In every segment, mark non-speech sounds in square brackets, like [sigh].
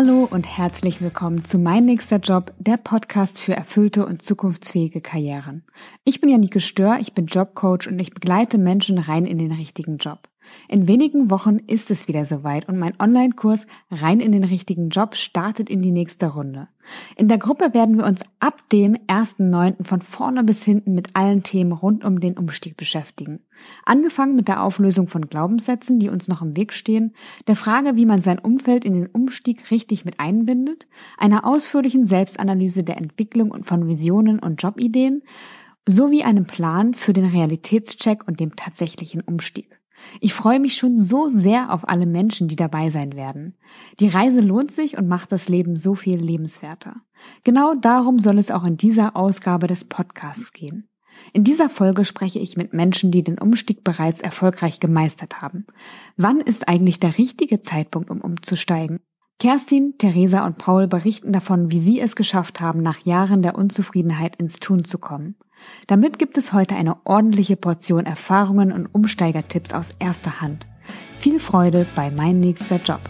Hallo und herzlich willkommen zu Mein nächster Job, der Podcast für erfüllte und zukunftsfähige Karrieren. Ich bin Janike Stör, ich bin Jobcoach und ich begleite Menschen rein in den richtigen Job. In wenigen Wochen ist es wieder soweit und mein Online-Kurs Rein in den richtigen Job startet in die nächste Runde. In der Gruppe werden wir uns ab dem 1.9. von vorne bis hinten mit allen Themen rund um den Umstieg beschäftigen. Angefangen mit der Auflösung von Glaubenssätzen, die uns noch im Weg stehen, der Frage, wie man sein Umfeld in den Umstieg richtig mit einbindet, einer ausführlichen Selbstanalyse der Entwicklung und von Visionen und Jobideen, sowie einem Plan für den Realitätscheck und dem tatsächlichen Umstieg. Ich freue mich schon so sehr auf alle Menschen, die dabei sein werden. Die Reise lohnt sich und macht das Leben so viel lebenswerter. Genau darum soll es auch in dieser Ausgabe des Podcasts gehen. In dieser Folge spreche ich mit Menschen, die den Umstieg bereits erfolgreich gemeistert haben. Wann ist eigentlich der richtige Zeitpunkt, um umzusteigen? Kerstin, Theresa und Paul berichten davon, wie sie es geschafft haben, nach Jahren der Unzufriedenheit ins Tun zu kommen. Damit gibt es heute eine ordentliche Portion Erfahrungen und Umsteigertipps aus erster Hand. Viel Freude bei Mein nächster Job.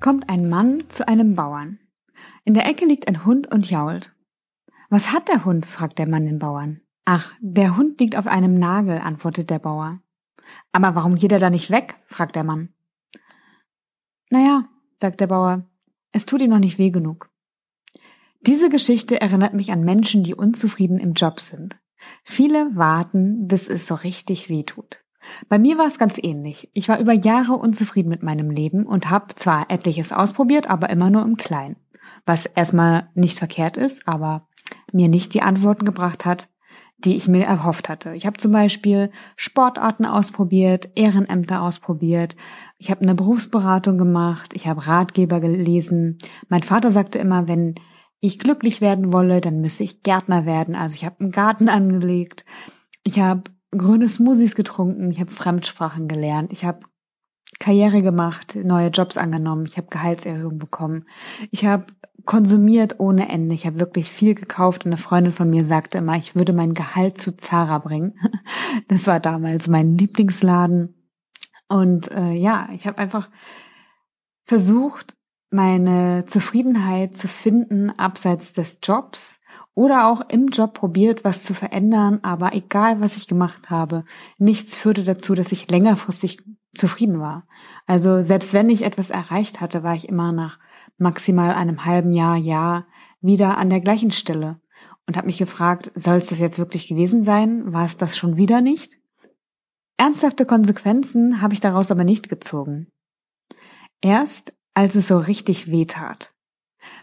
Kommt ein Mann zu einem Bauern. In der Ecke liegt ein Hund und jault. Was hat der Hund? fragt der Mann den Bauern. Ach, der Hund liegt auf einem Nagel, antwortet der Bauer. Aber warum geht er da nicht weg? fragt der Mann. Naja, sagt der Bauer, es tut ihm noch nicht weh genug. Diese Geschichte erinnert mich an Menschen, die unzufrieden im Job sind. Viele warten, bis es so richtig weh tut. Bei mir war es ganz ähnlich. Ich war über Jahre unzufrieden mit meinem Leben und habe zwar etliches ausprobiert, aber immer nur im Kleinen. Was erstmal nicht verkehrt ist, aber mir nicht die Antworten gebracht hat, die ich mir erhofft hatte. Ich habe zum Beispiel Sportarten ausprobiert, Ehrenämter ausprobiert, ich habe eine Berufsberatung gemacht, ich habe Ratgeber gelesen. Mein Vater sagte immer, wenn ich glücklich werden wolle, dann müsse ich Gärtner werden. Also ich habe einen Garten [laughs] angelegt, ich habe grüne Smoothies getrunken, ich habe Fremdsprachen gelernt, ich habe Karriere gemacht, neue Jobs angenommen, ich habe Gehaltserhöhung bekommen, ich habe konsumiert ohne Ende. Ich habe wirklich viel gekauft und eine Freundin von mir sagte immer, ich würde mein Gehalt zu Zara bringen. [laughs] Das war damals mein Lieblingsladen. Und äh, ja, ich habe einfach versucht, meine Zufriedenheit zu finden abseits des Jobs oder auch im Job probiert, was zu verändern, aber egal, was ich gemacht habe, nichts führte dazu, dass ich längerfristig zufrieden war. Also selbst wenn ich etwas erreicht hatte, war ich immer nach maximal einem halben Jahr, Jahr wieder an der gleichen Stelle und habe mich gefragt, soll es das jetzt wirklich gewesen sein? War es das schon wieder nicht? Ernsthafte Konsequenzen habe ich daraus aber nicht gezogen. Erst als es so richtig weh tat.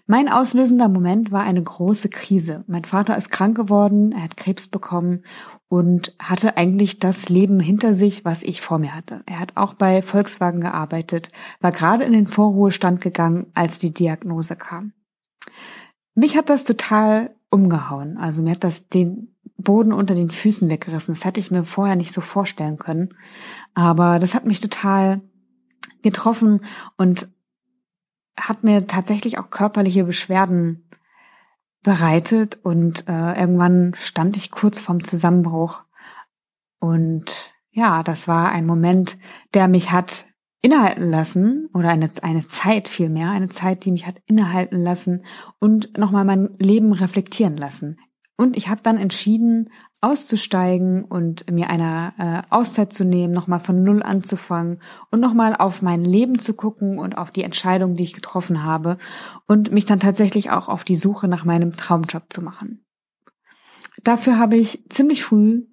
Mein auslösender Moment war eine große Krise. Mein Vater ist krank geworden, er hat Krebs bekommen und hatte eigentlich das Leben hinter sich, was ich vor mir hatte. Er hat auch bei Volkswagen gearbeitet, war gerade in den Vorruhestand gegangen, als die Diagnose kam. Mich hat das total umgehauen. Also mir hat das den Boden unter den Füßen weggerissen. Das hätte ich mir vorher nicht so vorstellen können. Aber das hat mich total getroffen und hat mir tatsächlich auch körperliche Beschwerden bereitet und äh, irgendwann stand ich kurz vorm Zusammenbruch. Und ja, das war ein Moment, der mich hat innehalten lassen oder eine, eine Zeit vielmehr, eine Zeit, die mich hat innehalten lassen und nochmal mein Leben reflektieren lassen. Und ich habe dann entschieden, auszusteigen und mir eine äh, Auszeit zu nehmen, nochmal von Null anzufangen und nochmal auf mein Leben zu gucken und auf die Entscheidung, die ich getroffen habe und mich dann tatsächlich auch auf die Suche nach meinem Traumjob zu machen. Dafür habe ich ziemlich früh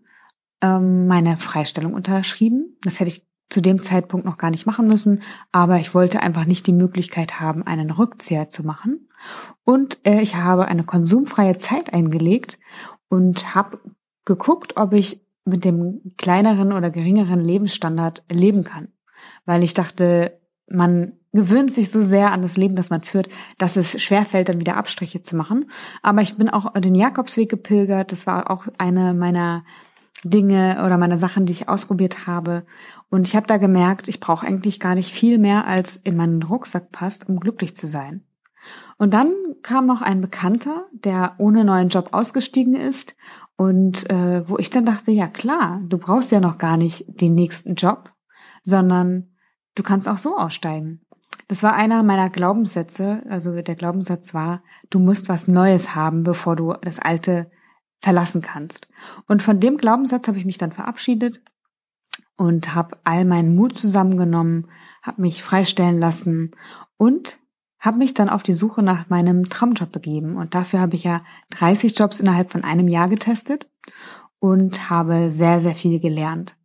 ähm, meine Freistellung unterschrieben. Das hätte ich zu dem Zeitpunkt noch gar nicht machen müssen, aber ich wollte einfach nicht die Möglichkeit haben, einen Rückzieher zu machen. Und äh, ich habe eine konsumfreie Zeit eingelegt und habe geguckt, ob ich mit dem kleineren oder geringeren Lebensstandard leben kann. Weil ich dachte, man gewöhnt sich so sehr an das Leben, das man führt, dass es schwerfällt, dann wieder Abstriche zu machen. Aber ich bin auch den Jakobsweg gepilgert. Das war auch eine meiner Dinge oder meiner Sachen, die ich ausprobiert habe. Und ich habe da gemerkt, ich brauche eigentlich gar nicht viel mehr, als in meinen Rucksack passt, um glücklich zu sein. Und dann kam noch ein Bekannter, der ohne neuen Job ausgestiegen ist Und äh, wo ich dann dachte, ja klar, du brauchst ja noch gar nicht den nächsten Job, sondern du kannst auch so aussteigen. Das war einer meiner Glaubenssätze. Also der Glaubenssatz war, du musst was Neues haben, bevor du das Alte verlassen kannst. Und von dem Glaubenssatz habe ich mich dann verabschiedet und habe all meinen Mut zusammengenommen, habe mich freistellen lassen und habe mich dann auf die Suche nach meinem Traumjob begeben. Und dafür habe ich ja 30 Jobs innerhalb von einem Jahr getestet und habe sehr, sehr viel gelernt.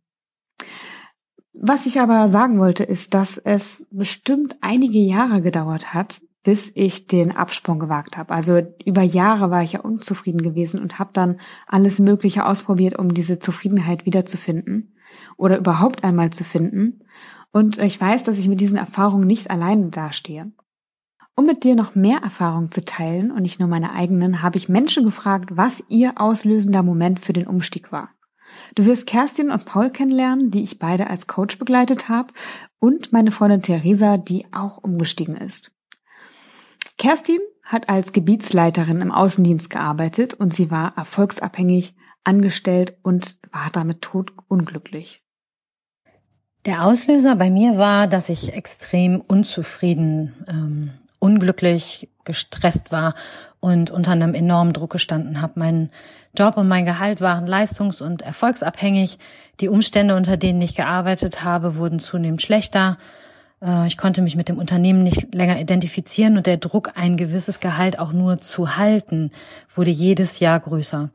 Was ich aber sagen wollte, ist, dass es bestimmt einige Jahre gedauert hat, bis ich den Absprung gewagt habe. Also über Jahre war ich ja unzufrieden gewesen und habe dann alles Mögliche ausprobiert, um diese Zufriedenheit wiederzufinden oder überhaupt einmal zu finden. Und ich weiß, dass ich mit diesen Erfahrungen nicht alleine dastehe. Um mit dir noch mehr Erfahrungen zu teilen und nicht nur meine eigenen, habe ich Menschen gefragt, was ihr auslösender Moment für den Umstieg war. Du wirst Kerstin und Paul kennenlernen, die ich beide als Coach begleitet habe, und meine Freundin Theresa, die auch umgestiegen ist. Kerstin hat als Gebietsleiterin im Außendienst gearbeitet und sie war erfolgsabhängig, angestellt und war damit totunglücklich. Der Auslöser bei mir war, dass ich extrem unzufrieden ähm, unglücklich, gestresst war und unter einem enormen Druck gestanden habe. Mein Job und mein Gehalt waren leistungs- und erfolgsabhängig. Die Umstände, unter denen ich gearbeitet habe, wurden zunehmend schlechter. Äh, ich konnte mich mit dem Unternehmen nicht länger identifizieren und der Druck, ein gewisses Gehalt auch nur zu halten, wurde jedes Jahr größer.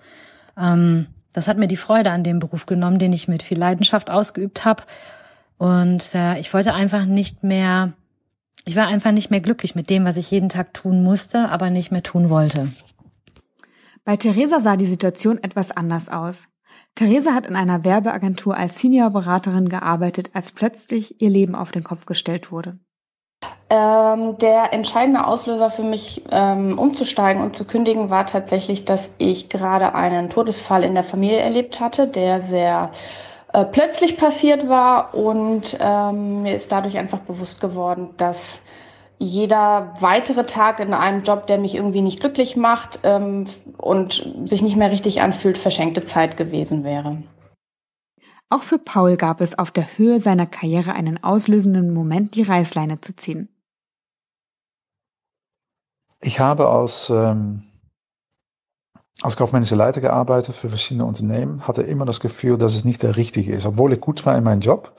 Ähm, das hat mir die Freude an dem Beruf genommen, den ich mit viel Leidenschaft ausgeübt habe. Und äh, ich wollte einfach nicht mehr ich war einfach nicht mehr glücklich mit dem, was ich jeden Tag tun musste, aber nicht mehr tun wollte. Bei Theresa sah die Situation etwas anders aus. Theresa hat in einer Werbeagentur als Seniorberaterin gearbeitet, als plötzlich ihr Leben auf den Kopf gestellt wurde. Ähm, der entscheidende Auslöser für mich, ähm, umzusteigen und zu kündigen, war tatsächlich, dass ich gerade einen Todesfall in der Familie erlebt hatte, der sehr äh, plötzlich passiert war und ähm, mir ist dadurch einfach bewusst geworden, dass jeder weitere Tag in einem Job, der mich irgendwie nicht glücklich macht ähm, und sich nicht mehr richtig anfühlt, verschenkte Zeit gewesen wäre. Auch für Paul gab es auf der Höhe seiner Karriere einen auslösenden Moment, die Reißleine zu ziehen. Ich habe als ähm, als kaufmännischer Leiter gearbeitet für verschiedene Unternehmen, hatte immer das Gefühl, dass es nicht der richtige ist. Obwohl ich gut war in meinem Job,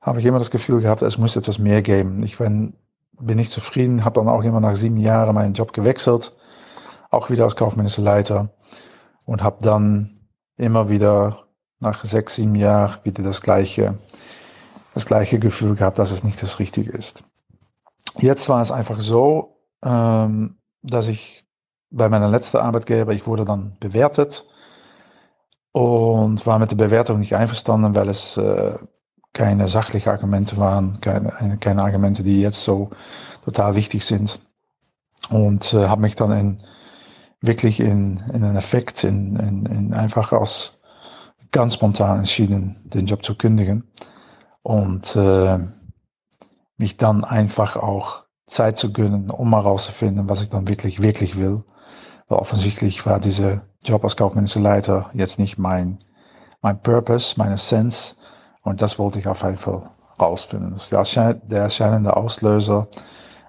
habe ich immer das Gefühl gehabt, es muss etwas mehr geben. Ich bin, bin nicht zufrieden, habe dann auch immer nach sieben Jahren meinen Job gewechselt, auch wieder als kaufmännischer Leiter und habe dann immer wieder nach sechs, sieben Jahren wieder das gleiche, das gleiche Gefühl gehabt, dass es nicht das Richtige ist. Jetzt war es einfach so, ähm, dass ich bei meiner letzten Arbeitgeber, ich wurde dann bewertet und war mit der Bewertung nicht einverstanden, weil es äh, keine sachlichen Argumente waren, keine, keine Argumente, die jetzt so total wichtig sind. Und äh, habe mich dann in, wirklich in, in einen Effekt, in, in, in einfach als ganz spontan entschieden, den Job zu kündigen. Und äh, mich dann einfach auch Zeit zu gönnen, um mal rauszufinden, was ich dann wirklich, wirklich will. Weil offensichtlich war dieser Job als kaufmännischer Leiter jetzt nicht mein, mein Purpose, meine Sense. Und das wollte ich auf jeden Fall rausfinden. Der erscheinende Auslöser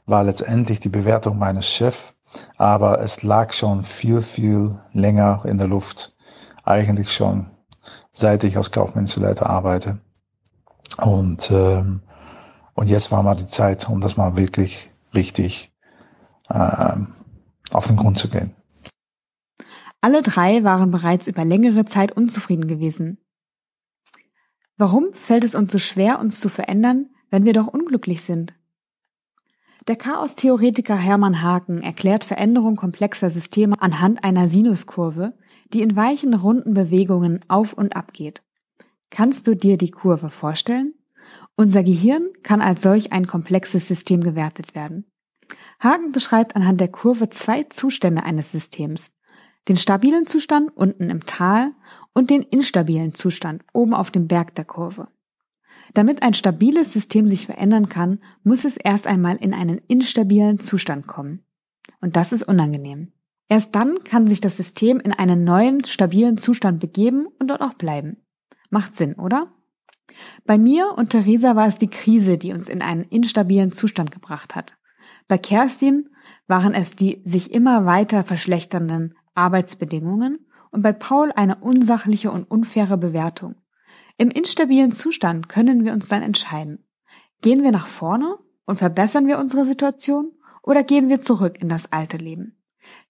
war letztendlich die Bewertung meines Chefs, aber es lag schon viel, viel länger in der Luft. Eigentlich schon seit ich als kaufmännischer Leiter arbeite. Und, ähm, und jetzt war mal die Zeit, um das mal wirklich richtig ähm, auf den Grund zu gehen. Alle drei waren bereits über längere Zeit unzufrieden gewesen. Warum fällt es uns so schwer, uns zu verändern, wenn wir doch unglücklich sind? Der Chaos-Theoretiker Hermann Haken erklärt Veränderung komplexer Systeme anhand einer Sinuskurve, die in weichen, runden Bewegungen auf und ab geht. Kannst du dir die Kurve vorstellen? Unser Gehirn kann als solch ein komplexes System gewertet werden. Haken beschreibt anhand der Kurve zwei Zustände eines Systems, den stabilen Zustand unten im Tal und den instabilen Zustand oben auf dem Berg der Kurve. Damit ein stabiles System sich verändern kann, muss es erst einmal in einen instabilen Zustand kommen. Und das ist unangenehm. Erst dann kann sich das System in einen neuen, stabilen Zustand begeben und dort auch bleiben. Macht Sinn, oder? Bei mir und Theresa war es die Krise, die uns in einen instabilen Zustand gebracht hat. Bei Kerstin waren es die sich immer weiter verschlechternden Arbeitsbedingungen und bei Paul eine unsachliche und unfaire Bewertung. Im instabilen Zustand können wir uns dann entscheiden. Gehen wir nach vorne und verbessern wir unsere Situation oder gehen wir zurück in das alte Leben?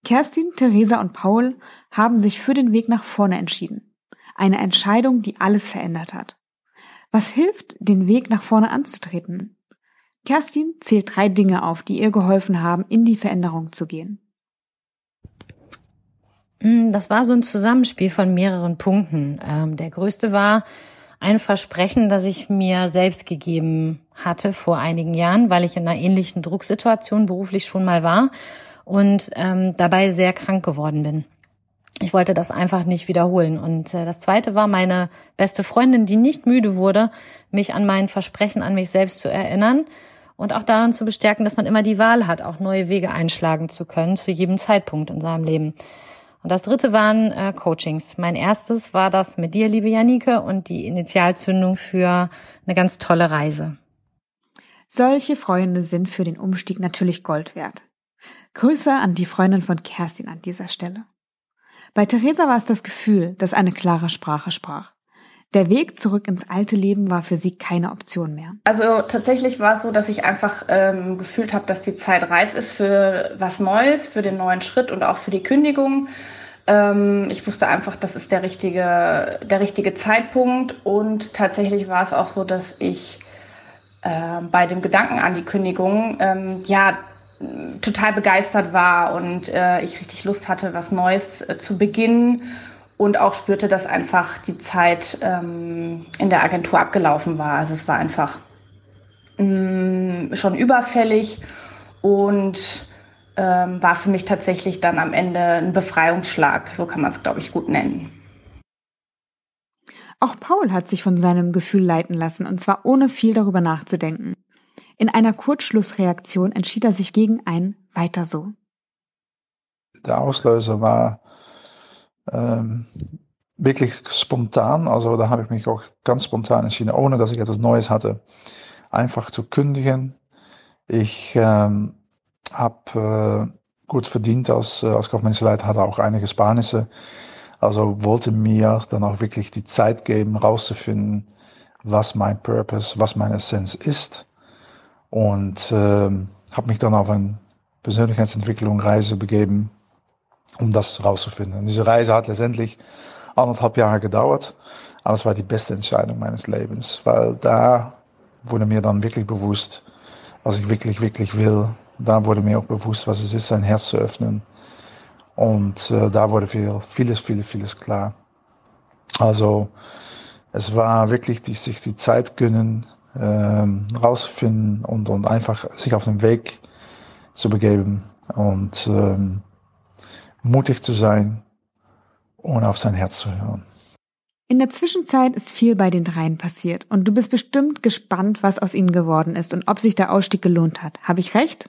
Kerstin, Theresa und Paul haben sich für den Weg nach vorne entschieden. Eine Entscheidung, die alles verändert hat. Was hilft, den Weg nach vorne anzutreten? Kerstin zählt drei Dinge auf, die ihr geholfen haben, in die Veränderung zu gehen. Hm, das war so ein Zusammenspiel von mehreren Punkten. Ähm, der größte war ein Versprechen, das ich mir selbst gegeben hatte vor einigen Jahren, weil ich in einer ähnlichen Drucksituation beruflich schon mal war und ähm, dabei sehr krank geworden bin ich wollte das einfach nicht wiederholen. Und äh, das zweite war meine beste Freundin, die nicht müde wurde, mich an mein Versprechen an mich selbst zu erinnern und auch daran zu bestärken, dass man immer die Wahl hat, auch neue Wege einschlagen zu können zu jedem Zeitpunkt in seinem Leben. Und das dritte waren äh, Coachings. Mein erstes war das mit dir, liebe Janike, und die Initialzündung für eine ganz tolle Reise. Solche Freunde sind für den Umstieg natürlich Gold wert. Grüße an die Freundin von Kerstin an dieser Stelle. Bei Theresa war es das Gefühl, das eine klare Sprache sprach. Der Weg zurück ins alte Leben war für sie keine Option mehr. Also tatsächlich war es so, dass ich einfach ähm, gefühlt habe, dass die Zeit reif ist für was Neues, für den neuen Schritt und auch für die Kündigung. Ähm, ich wusste einfach, das ist der richtige, der richtige Zeitpunkt. Und tatsächlich war es auch so, dass ich äh, bei dem Gedanken an die Kündigung, ähm, ja, total begeistert war und äh, ich richtig Lust hatte, was Neues äh, zu beginnen und auch spürte, dass einfach die Zeit ähm, in der Agentur abgelaufen war. Also es war einfach mh, mm, schon überfällig und ähm, war für mich tatsächlich dann am Ende ein Befreiungsschlag. So kann man es, glaube ich, gut nennen. Auch Paul hat sich von seinem Gefühl leiten lassen, und zwar ohne viel darüber nachzudenken. In einer Kurzschlussreaktion entschied er sich gegen ein Weiter so. Der Auslöser war ähm, wirklich spontan. Also da habe ich mich auch ganz spontan entschieden, ohne dass ich etwas Neues hatte, einfach zu kündigen. Ich ähm, habe äh, gut verdient als, äh, als kaufmännischer Leiter, hatte auch einige Sparnisse. Also wollte mir dann auch wirklich die Zeit geben, rauszufinden, was mein Purpose, was meine Essenz ist. Und äh, habe mich dann auf eine Persönlichkeitsentwicklung Reise begeben, um das rauszufinden. Und diese Reise hat letztendlich anderthalb Jahre gedauert, aber es war die beste Entscheidung meines Lebens, weil da wurde mir dann wirklich bewusst, was ich wirklich, wirklich will. Da wurde mir auch bewusst, was es ist, sein Herz zu öffnen. Und äh, da wurde viel, vieles, vieles, vieles klar. Also es war wirklich die, sich die Zeit gönnen, ähm, rausfinden und, und einfach sich auf den Weg zu begeben und ähm, mutig zu sein und auf sein Herz zu hören. In der Zwischenzeit ist viel bei den dreien passiert und du bist bestimmt gespannt, was aus ihnen geworden ist und ob sich der Ausstieg gelohnt hat. Habe ich recht?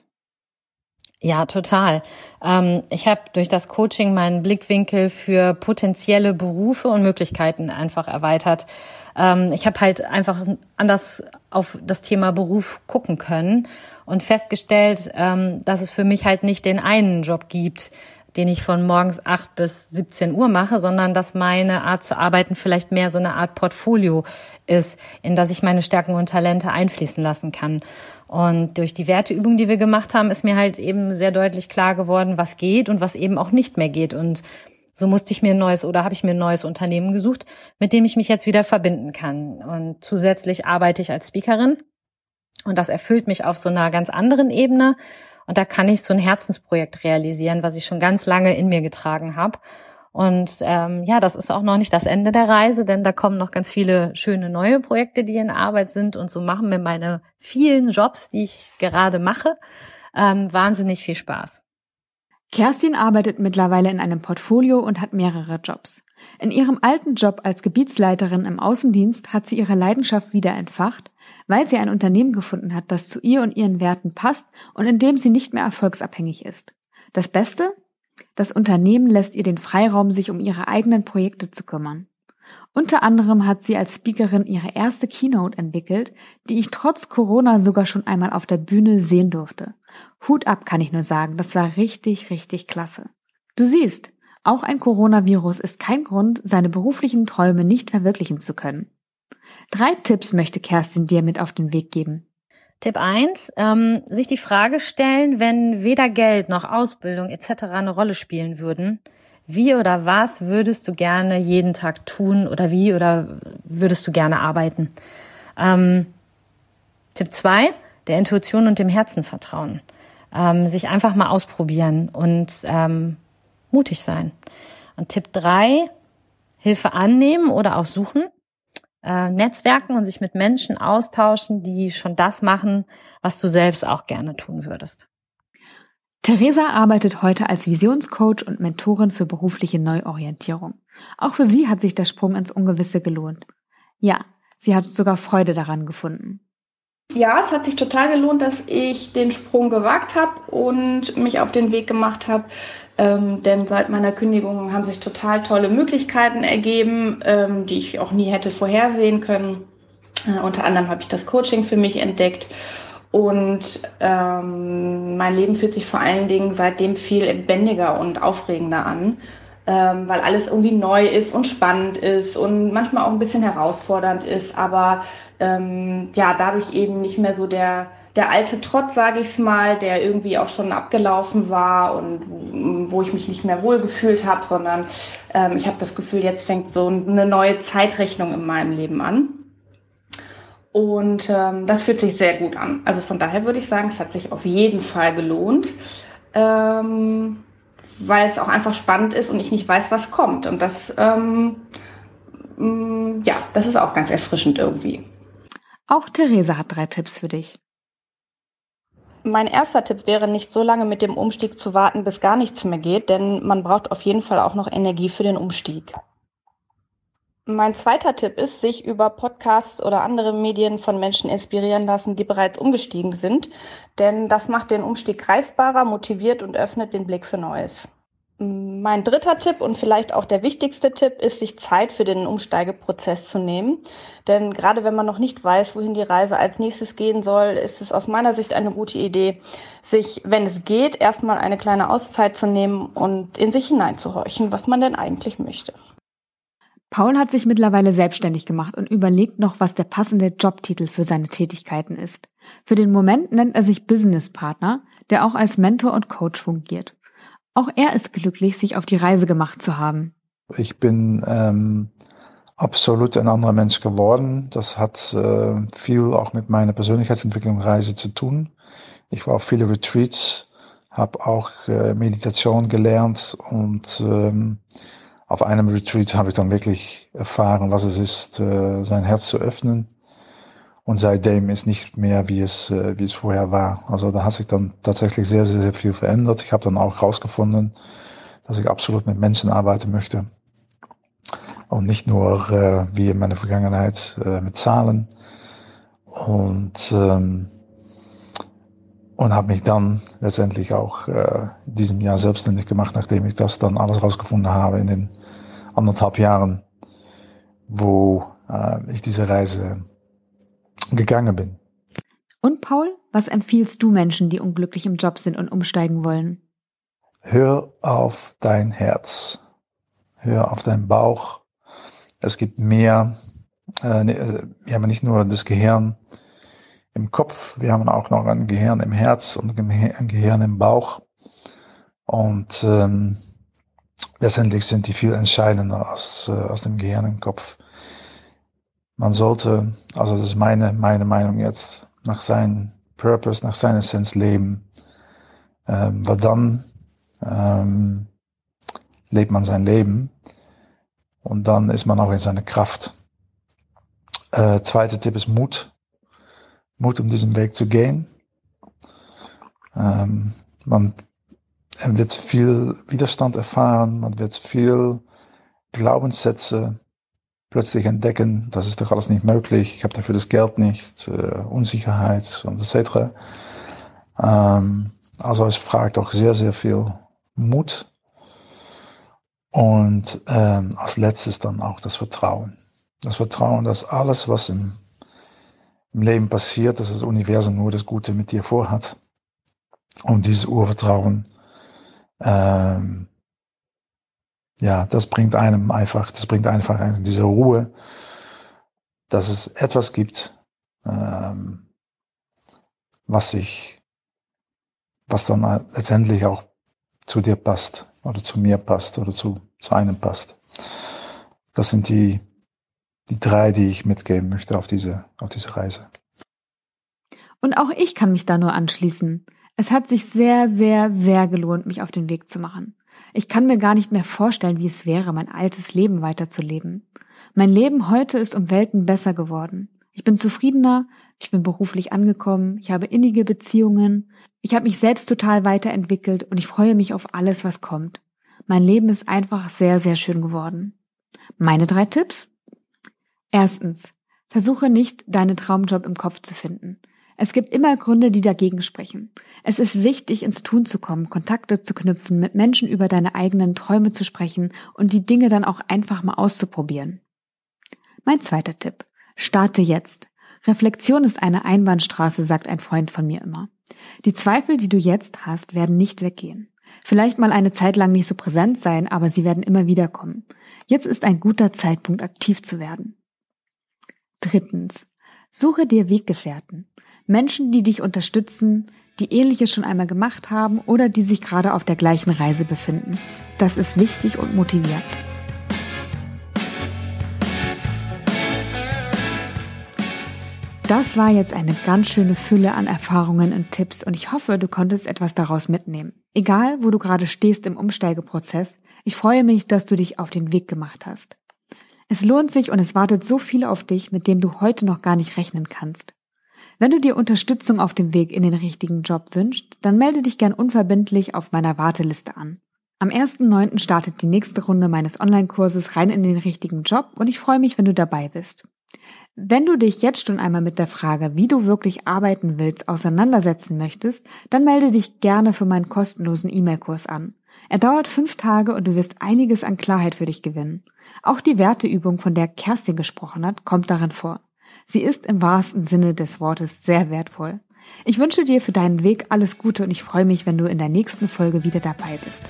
Ja, total. Ähm, ich habe durch das Coaching meinen Blickwinkel für potenzielle Berufe und Möglichkeiten einfach erweitert. Ähm, ich habe halt einfach anders auf das Thema Beruf gucken können und festgestellt, ähm, dass es für mich halt nicht den einen Job gibt, den ich von morgens acht bis 17 Uhr mache, sondern dass meine Art zu arbeiten vielleicht mehr so eine Art Portfolio ist, in das ich meine Stärken und Talente einfließen lassen kann. Und durch die Werteübung, die wir gemacht haben, ist mir halt eben sehr deutlich klar geworden, was geht und was eben auch nicht mehr geht. Und so musste ich mir ein neues oder habe ich mir ein neues Unternehmen gesucht, mit dem ich mich jetzt wieder verbinden kann. Und zusätzlich arbeite ich als Speakerin. Und das erfüllt mich auf so einer ganz anderen Ebene. Und da kann ich so ein Herzensprojekt realisieren, was ich schon ganz lange in mir getragen habe. Und ähm, ja, das ist auch noch nicht das Ende der Reise, denn da kommen noch ganz viele schöne neue Projekte, die in Arbeit sind. Und so machen mir meine vielen Jobs, die ich gerade mache, ähm, wahnsinnig viel Spaß. Kerstin arbeitet mittlerweile in einem Portfolio und hat mehrere Jobs. In ihrem alten Job als Gebietsleiterin im Außendienst hat sie ihre Leidenschaft wieder entfacht, weil sie ein Unternehmen gefunden hat, das zu ihr und ihren Werten passt und in dem sie nicht mehr erfolgsabhängig ist. Das Beste? Das Unternehmen lässt ihr den Freiraum, sich um ihre eigenen Projekte zu kümmern. Unter anderem hat sie als Speakerin ihre erste Keynote entwickelt, die ich trotz Corona sogar schon einmal auf der Bühne sehen durfte. Hut ab kann ich nur sagen, das war richtig, richtig klasse. Du siehst, auch ein Coronavirus ist kein Grund, seine beruflichen Träume nicht verwirklichen zu können. Drei Tipps möchte Kerstin dir mit auf den Weg geben. Tipp eins: ähm, sich die Frage stellen, wenn weder Geld noch Ausbildung etc. eine Rolle spielen würden, wie oder was würdest du gerne jeden Tag tun oder wie oder würdest du gerne arbeiten? Ähm, Tipp zwei: der Intuition und dem Herzen vertrauen. Ähm, sich einfach mal ausprobieren und ähm, mutig sein. Und Tipp drei: Hilfe annehmen oder auch suchen. Äh, Netzwerken und sich mit Menschen austauschen, die schon das machen, was du selbst auch gerne tun würdest. Theresa arbeitet heute als Visionscoach und Mentorin für berufliche Neuorientierung. Auch für sie hat sich der Sprung ins Ungewisse gelohnt. Ja, sie hat sogar Freude daran gefunden. Ja, es hat sich total gelohnt, dass ich den Sprung gewagt habe und mich auf den Weg gemacht habe. Ähm, denn seit meiner Kündigung haben sich total tolle Möglichkeiten ergeben, ähm, die ich auch nie hätte vorhersehen können. Äh, unter anderem habe ich das Coaching für mich entdeckt und ähm, mein Leben fühlt sich vor allen Dingen seitdem viel lebendiger und aufregender an, ähm, weil alles irgendwie neu ist und spannend ist und manchmal auch ein bisschen herausfordernd ist, aber ähm, ja, dadurch eben nicht mehr so der, der alte Trotz, sage ich mal, der irgendwie auch schon abgelaufen war und wo ich mich nicht mehr wohlgefühlt habe, sondern ähm, ich habe das Gefühl, jetzt fängt so eine neue Zeitrechnung in meinem Leben an. Und ähm, das fühlt sich sehr gut an. Also von daher würde ich sagen, es hat sich auf jeden Fall gelohnt, ähm, weil es auch einfach spannend ist und ich nicht weiß, was kommt. Und das, ähm, mm, ja, das ist auch ganz erfrischend irgendwie. Auch Theresa hat drei Tipps für dich. Mein erster Tipp wäre, nicht so lange mit dem Umstieg zu warten, bis gar nichts mehr geht, denn man braucht auf jeden Fall auch noch Energie für den Umstieg. Mein zweiter Tipp ist, sich über Podcasts oder andere Medien von Menschen inspirieren lassen, die bereits umgestiegen sind, denn das macht den Umstieg greifbarer, motiviert und öffnet den Blick für Neues. Mein dritter Tipp und vielleicht auch der wichtigste Tipp ist, sich Zeit für den Umsteigeprozess zu nehmen. Denn gerade wenn man noch nicht weiß, wohin die Reise als nächstes gehen soll, ist es aus meiner Sicht eine gute Idee, sich, wenn es geht, erstmal eine kleine Auszeit zu nehmen und in sich hineinzuhorchen, was man denn eigentlich möchte. Paul hat sich mittlerweile selbstständig gemacht und überlegt noch, was der passende Jobtitel für seine Tätigkeiten ist. Für den Moment nennt er sich Business Partner, der auch als Mentor und Coach fungiert. Auch er ist glücklich, sich auf die Reise gemacht zu haben. Ich bin ähm, absolut ein anderer Mensch geworden. Das hat äh, viel auch mit meiner Persönlichkeitsentwicklung Reise zu tun. Ich war auf viele Retreats, habe auch äh, Meditation gelernt und ähm, auf einem Retreat habe ich dann wirklich erfahren, was es ist, äh, sein Herz zu öffnen. Und seitdem ist nicht mehr, wie es, äh, wie es vorher war. Also da hat sich dann tatsächlich sehr, sehr, sehr viel verändert. Ich habe dann auch herausgefunden, dass ich absolut mit Menschen arbeiten möchte. Und nicht nur äh, wie in meiner Vergangenheit äh, mit Zahlen. Und ähm, und habe mich dann letztendlich auch äh, in diesem Jahr selbstständig gemacht, nachdem ich das dann alles rausgefunden habe in den anderthalb Jahren, wo äh, ich diese Reise gegangen bin. Und Paul, was empfiehlst du Menschen, die unglücklich im Job sind und umsteigen wollen? Hör auf dein Herz. Hör auf deinen Bauch. Es gibt mehr. Äh, ne, wir haben nicht nur das Gehirn, im Kopf, wir haben auch noch ein Gehirn im Herz und ein Gehirn im Bauch. Und ähm, letztendlich sind die viel entscheidender als, äh, als dem Gehirn im Kopf. Man sollte, also das ist meine, meine Meinung jetzt, nach seinem Purpose, nach seiner Essenz leben. Ähm, weil dann ähm, lebt man sein Leben und dann ist man auch in seiner Kraft. Äh, zweiter Tipp ist Mut. Mut, um diesen Weg zu gehen. Ähm, man wird viel Widerstand erfahren, man wird viel Glaubenssätze plötzlich entdecken, das ist doch alles nicht möglich, ich habe dafür das Geld nicht, äh, Unsicherheit und etc. Ähm, also es fragt auch sehr, sehr viel Mut Und ähm, als letztes dann auch das Vertrauen. Das Vertrauen, dass alles, was im, im Leben passiert, dass das Universum nur das Gute mit dir vorhat. Und dieses Urvertrauen, ähm, ja, das bringt einem einfach, das bringt einfach diese Ruhe, dass es etwas gibt, ähm, was sich, was dann letztendlich auch zu dir passt oder zu mir passt oder zu, zu einem passt. Das sind die, die drei, die ich mitgeben möchte auf diese, auf diese Reise. Und auch ich kann mich da nur anschließen. Es hat sich sehr, sehr, sehr gelohnt, mich auf den Weg zu machen. Ich kann mir gar nicht mehr vorstellen, wie es wäre, mein altes Leben weiterzuleben. Mein Leben heute ist um Welten besser geworden. Ich bin zufriedener, ich bin beruflich angekommen, ich habe innige Beziehungen, ich habe mich selbst total weiterentwickelt und ich freue mich auf alles, was kommt. Mein Leben ist einfach sehr, sehr schön geworden. Meine drei Tipps? Erstens, versuche nicht, deinen Traumjob im Kopf zu finden. Es gibt immer Gründe, die dagegen sprechen. Es ist wichtig, ins Tun zu kommen, Kontakte zu knüpfen, mit Menschen über deine eigenen Träume zu sprechen und die Dinge dann auch einfach mal auszuprobieren. Mein zweiter Tipp. Starte jetzt. Reflexion ist eine Einbahnstraße, sagt ein Freund von mir immer. Die Zweifel, die du jetzt hast, werden nicht weggehen. Vielleicht mal eine Zeit lang nicht so präsent sein, aber sie werden immer wieder kommen. Jetzt ist ein guter Zeitpunkt, aktiv zu werden. Drittens. Suche dir Weggefährten. Menschen, die dich unterstützen, die ähnliches schon einmal gemacht haben oder die sich gerade auf der gleichen Reise befinden. Das ist wichtig und motivierend. Das war jetzt eine ganz schöne Fülle an Erfahrungen und Tipps und ich hoffe, du konntest etwas daraus mitnehmen. Egal, wo du gerade stehst im Umsteigeprozess, ich freue mich, dass du dich auf den Weg gemacht hast. Es lohnt sich und es wartet so viel auf dich, mit dem du heute noch gar nicht rechnen kannst. Wenn du dir Unterstützung auf dem Weg in den richtigen Job wünschst, dann melde dich gern unverbindlich auf meiner Warteliste an. Am 1.9. startet die nächste Runde meines Online-Kurses rein in den richtigen Job und ich freue mich, wenn du dabei bist. Wenn du dich jetzt schon einmal mit der Frage, wie du wirklich arbeiten willst, auseinandersetzen möchtest, dann melde dich gerne für meinen kostenlosen E-Mail-Kurs an. Er dauert fünf Tage und du wirst einiges an Klarheit für dich gewinnen. Auch die Werteübung, von der Kerstin gesprochen hat, kommt darin vor. Sie ist im wahrsten Sinne des Wortes sehr wertvoll. Ich wünsche dir für deinen Weg alles Gute und ich freue mich, wenn du in der nächsten Folge wieder dabei bist.